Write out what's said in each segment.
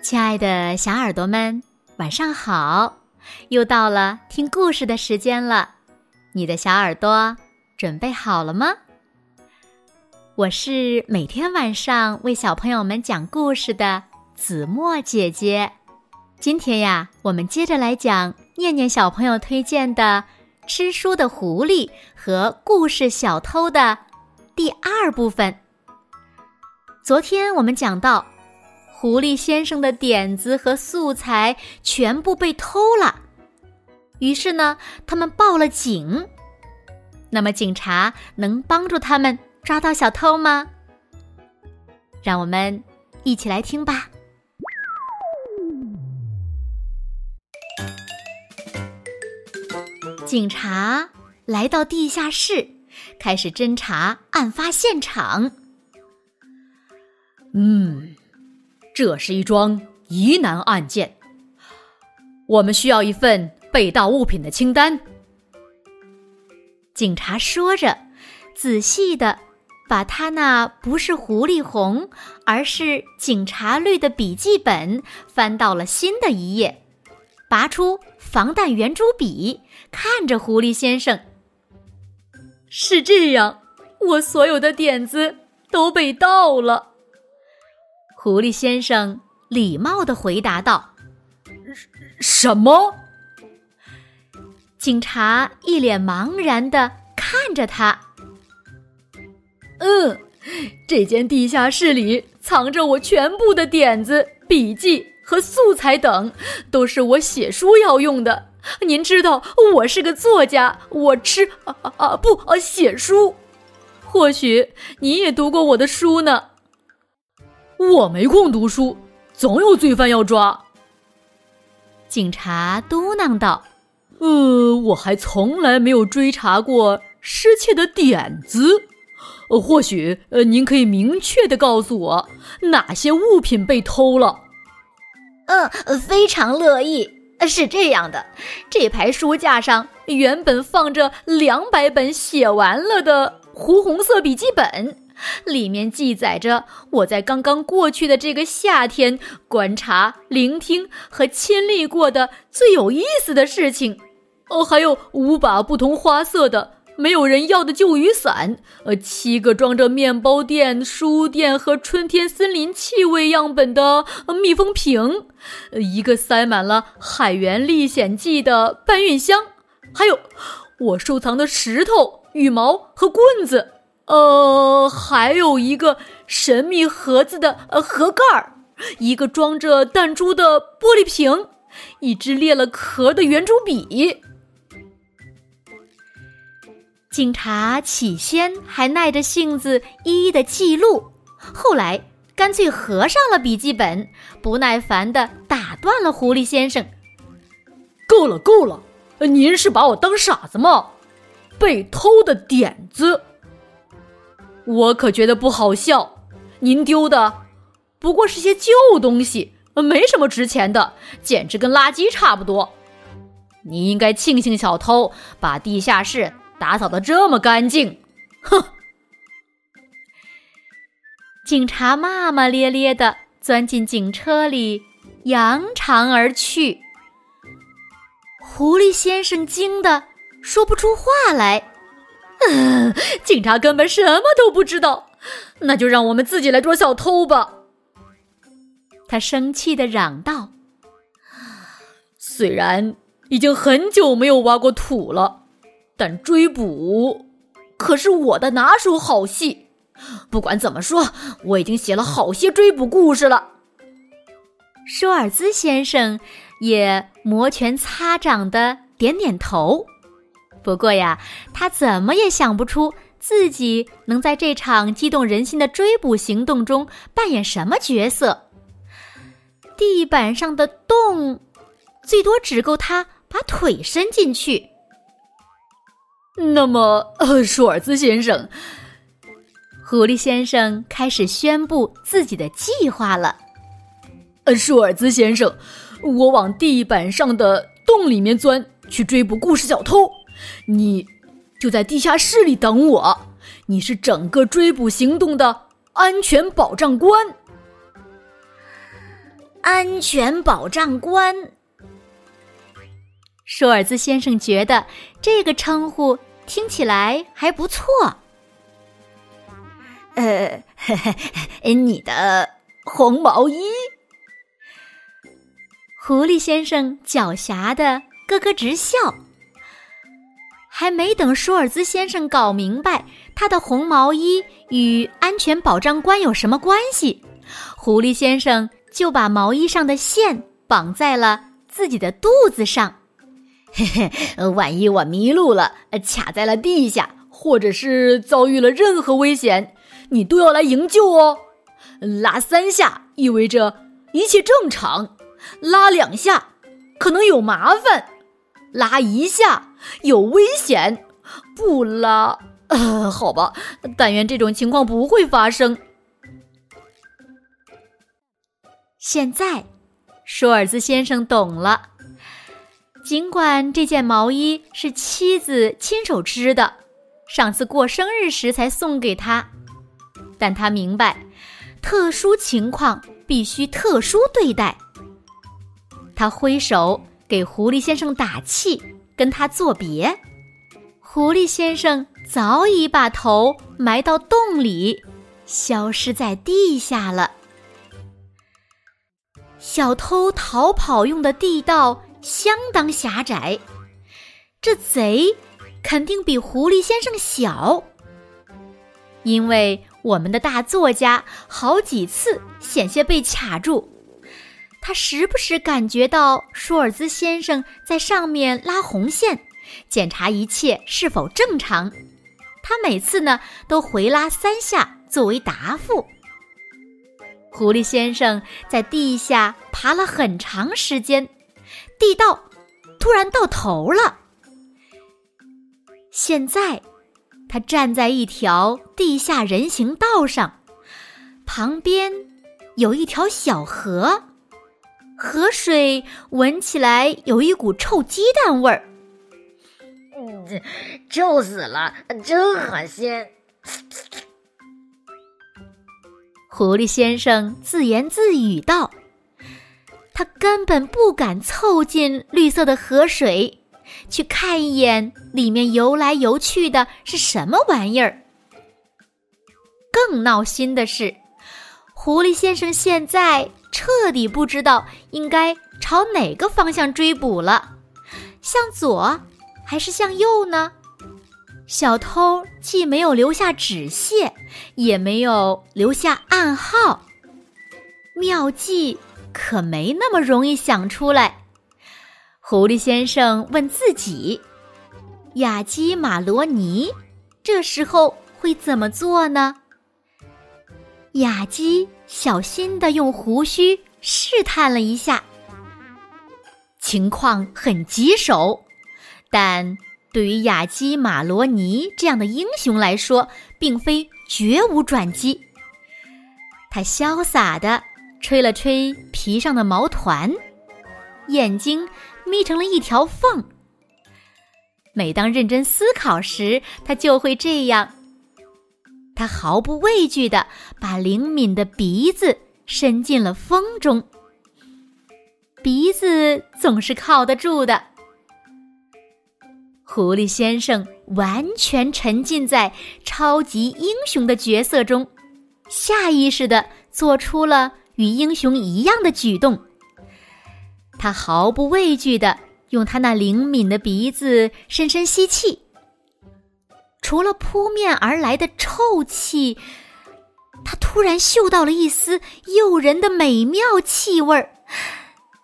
亲爱的小耳朵们，晚上好！又到了听故事的时间了，你的小耳朵准备好了吗？我是每天晚上为小朋友们讲故事的子墨姐姐。今天呀，我们接着来讲念念小朋友推荐的《吃书的狐狸》和故事《小偷》的第二部分。昨天我们讲到。狐狸先生的点子和素材全部被偷了，于是呢，他们报了警。那么，警察能帮助他们抓到小偷吗？让我们一起来听吧。警察来到地下室，开始侦查案发现场。嗯。这是一桩疑难案件，我们需要一份被盗物品的清单。警察说着，仔细的把他那不是狐狸红，而是警察绿的笔记本翻到了新的一页，拔出防弹圆珠笔，看着狐狸先生。是这样，我所有的点子都被盗了。狐狸先生礼貌的回答道：“什么？”警察一脸茫然的看着他。嗯，这间地下室里藏着我全部的点子、笔记和素材等，都是我写书要用的。您知道，我是个作家，我吃啊啊不啊写书。或许你也读过我的书呢。我没空读书，总有罪犯要抓。警察嘟囔道：“呃，我还从来没有追查过失窃的点子。呃，或许呃，您可以明确的告诉我哪些物品被偷了。”嗯，非常乐意。是这样的，这排书架上原本放着两百本写完了的湖红色笔记本。里面记载着我在刚刚过去的这个夏天观察、聆听和亲历过的最有意思的事情，哦，还有五把不同花色的没有人要的旧雨伞，呃，七个装着面包店、书店和春天森林气味样本的密封瓶，呃一个塞满了《海员历险记》的搬运箱，还有我收藏的石头、羽毛和棍子。呃，还有一个神秘盒子的呃盒盖儿，一个装着弹珠的玻璃瓶，一支裂了壳的圆珠笔。警察起先还耐着性子一一的记录，后来干脆合上了笔记本，不耐烦的打断了狐狸先生：“够了，够了！您是把我当傻子吗？被偷的点子。”我可觉得不好笑，您丢的不过是些旧东西，没什么值钱的，简直跟垃圾差不多。你应该庆幸小偷把地下室打扫的这么干净。哼！警察骂骂咧咧的钻进警车里，扬长而去。狐狸先生惊得说不出话来。嗯，警察根本什么都不知道，那就让我们自己来捉小偷吧。他生气的嚷道：“虽然已经很久没有挖过土了，但追捕可是我的拿手好戏。不管怎么说，我已经写了好些追捕故事了。”舒尔兹先生也摩拳擦掌的点点头。不过呀，他怎么也想不出自己能在这场激动人心的追捕行动中扮演什么角色。地板上的洞，最多只够他把腿伸进去。那么，呃，舒尔兹先生，狐狸先生开始宣布自己的计划了。呃，舒尔兹先生，我往地板上的洞里面钻，去追捕故事小偷。你就在地下室里等我，你是整个追捕行动的安全保障官。安全保障官。舒尔兹先生觉得这个称呼听起来还不错。呃，你的红毛衣。狐狸先生狡黠的咯咯直笑。还没等舒尔兹先生搞明白他的红毛衣与安全保障官有什么关系，狐狸先生就把毛衣上的线绑在了自己的肚子上。嘿嘿，万一我迷路了，卡在了地下，或者是遭遇了任何危险，你都要来营救哦。拉三下意味着一切正常，拉两下可能有麻烦。拉一下有危险，不拉，呃，好吧，但愿这种情况不会发生。现在，舒尔兹先生懂了。尽管这件毛衣是妻子亲手织的，上次过生日时才送给他，但他明白，特殊情况必须特殊对待。他挥手。给狐狸先生打气，跟他作别。狐狸先生早已把头埋到洞里，消失在地下了。小偷逃跑用的地道相当狭窄，这贼肯定比狐狸先生小，因为我们的大作家好几次险些被卡住。他时不时感觉到舒尔兹先生在上面拉红线，检查一切是否正常。他每次呢都回拉三下作为答复。狐狸先生在地下爬了很长时间，地道突然到头了。现在，他站在一条地下人行道上，旁边有一条小河。河水闻起来有一股臭鸡蛋味儿，嗯，臭死了，真恶心。狐狸先生自言自语道：“他根本不敢凑近绿色的河水，去看一眼里面游来游去的是什么玩意儿。”更闹心的是，狐狸先生现在。彻底不知道应该朝哪个方向追捕了，向左还是向右呢？小偷既没有留下纸屑，也没有留下暗号，妙计可没那么容易想出来。狐狸先生问自己：“雅基马罗尼这时候会怎么做呢？”雅基小心地用胡须试探了一下，情况很棘手，但对于雅基马罗尼这样的英雄来说，并非绝无转机。他潇洒地吹了吹皮上的毛团，眼睛眯成了一条缝。每当认真思考时，他就会这样。他毫不畏惧地把灵敏的鼻子伸进了风中。鼻子总是靠得住的。狐狸先生完全沉浸在超级英雄的角色中，下意识地做出了与英雄一样的举动。他毫不畏惧地用他那灵敏的鼻子深深吸气。除了扑面而来的臭气，他突然嗅到了一丝诱人的美妙气味儿。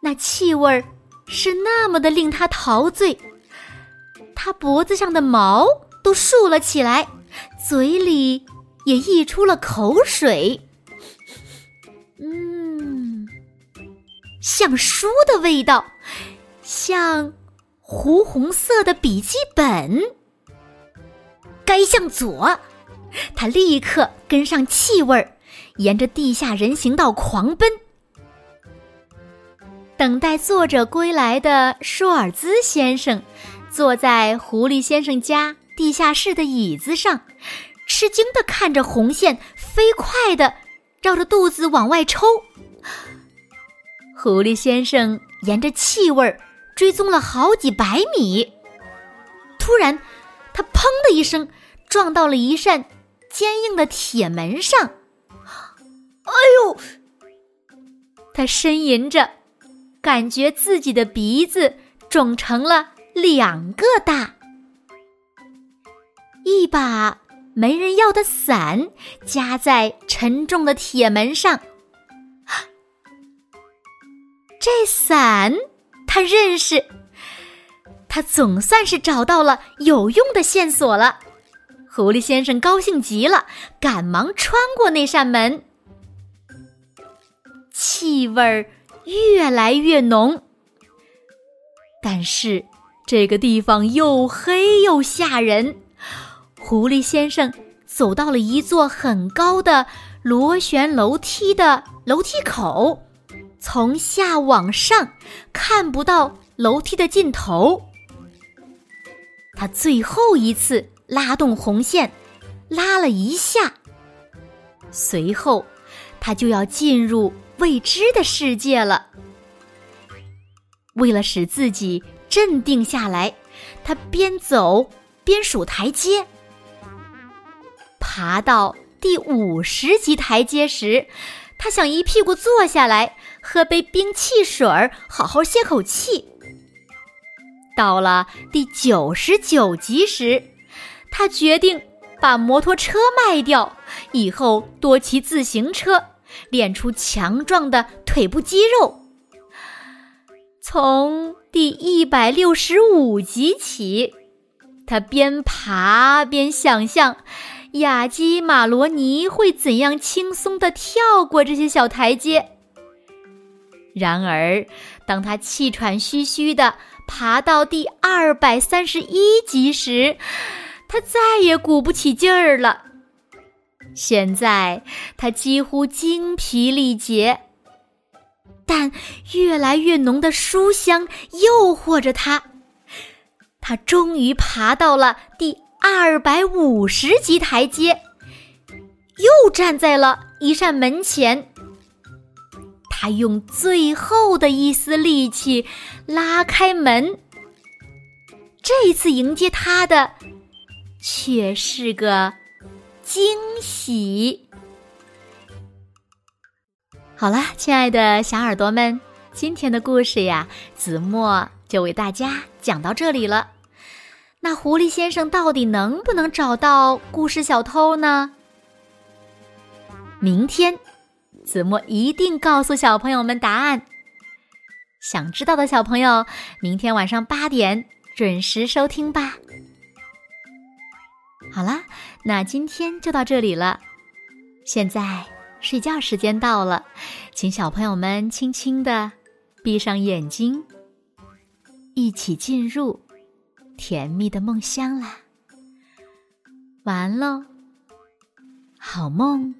那气味儿是那么的令他陶醉，他脖子上的毛都竖了起来，嘴里也溢出了口水。嗯，像书的味道，像湖红色的笔记本。该向左，他立刻跟上气味儿，沿着地下人行道狂奔。等待作者归来的舒尔兹先生，坐在狐狸先生家地下室的椅子上，吃惊的看着红线飞快的绕着肚子往外抽。狐狸先生沿着气味儿追踪了好几百米，突然，他“砰”的一声撞到了一扇坚硬的铁门上。哎呦！他呻吟着，感觉自己的鼻子肿成了两个大。一把没人要的伞夹在沉重的铁门上。这伞他认识，他总算是找到了有用的线索了。狐狸先生高兴极了，赶忙穿过那扇门。气味越来越浓，但是这个地方又黑又吓人。狐狸先生走到了一座很高的螺旋楼梯的楼梯口。从下往上看不到楼梯的尽头。他最后一次拉动红线，拉了一下，随后他就要进入未知的世界了。为了使自己镇定下来，他边走边数台阶。爬到第五十级台阶时。他想一屁股坐下来，喝杯冰汽水，好好歇口气。到了第九十九集时，他决定把摩托车卖掉，以后多骑自行车，练出强壮的腿部肌肉。从第一百六十五集起，他边爬边想象。雅基马罗尼会怎样轻松地跳过这些小台阶？然而，当他气喘吁吁地爬到第二百三十一级时，他再也鼓不起劲儿了。现在他几乎精疲力竭，但越来越浓的书香诱惑着他。他终于爬到了第。二百五十级台阶，又站在了一扇门前。他用最后的一丝力气拉开门。这次迎接他的却是个惊喜。好了，亲爱的小耳朵们，今天的故事呀，子墨就为大家讲到这里了。那狐狸先生到底能不能找到故事小偷呢？明天，子墨一定告诉小朋友们答案。想知道的小朋友，明天晚上八点准时收听吧。好啦，那今天就到这里了。现在睡觉时间到了，请小朋友们轻轻的闭上眼睛，一起进入。甜蜜的梦乡啦，完喽，好梦。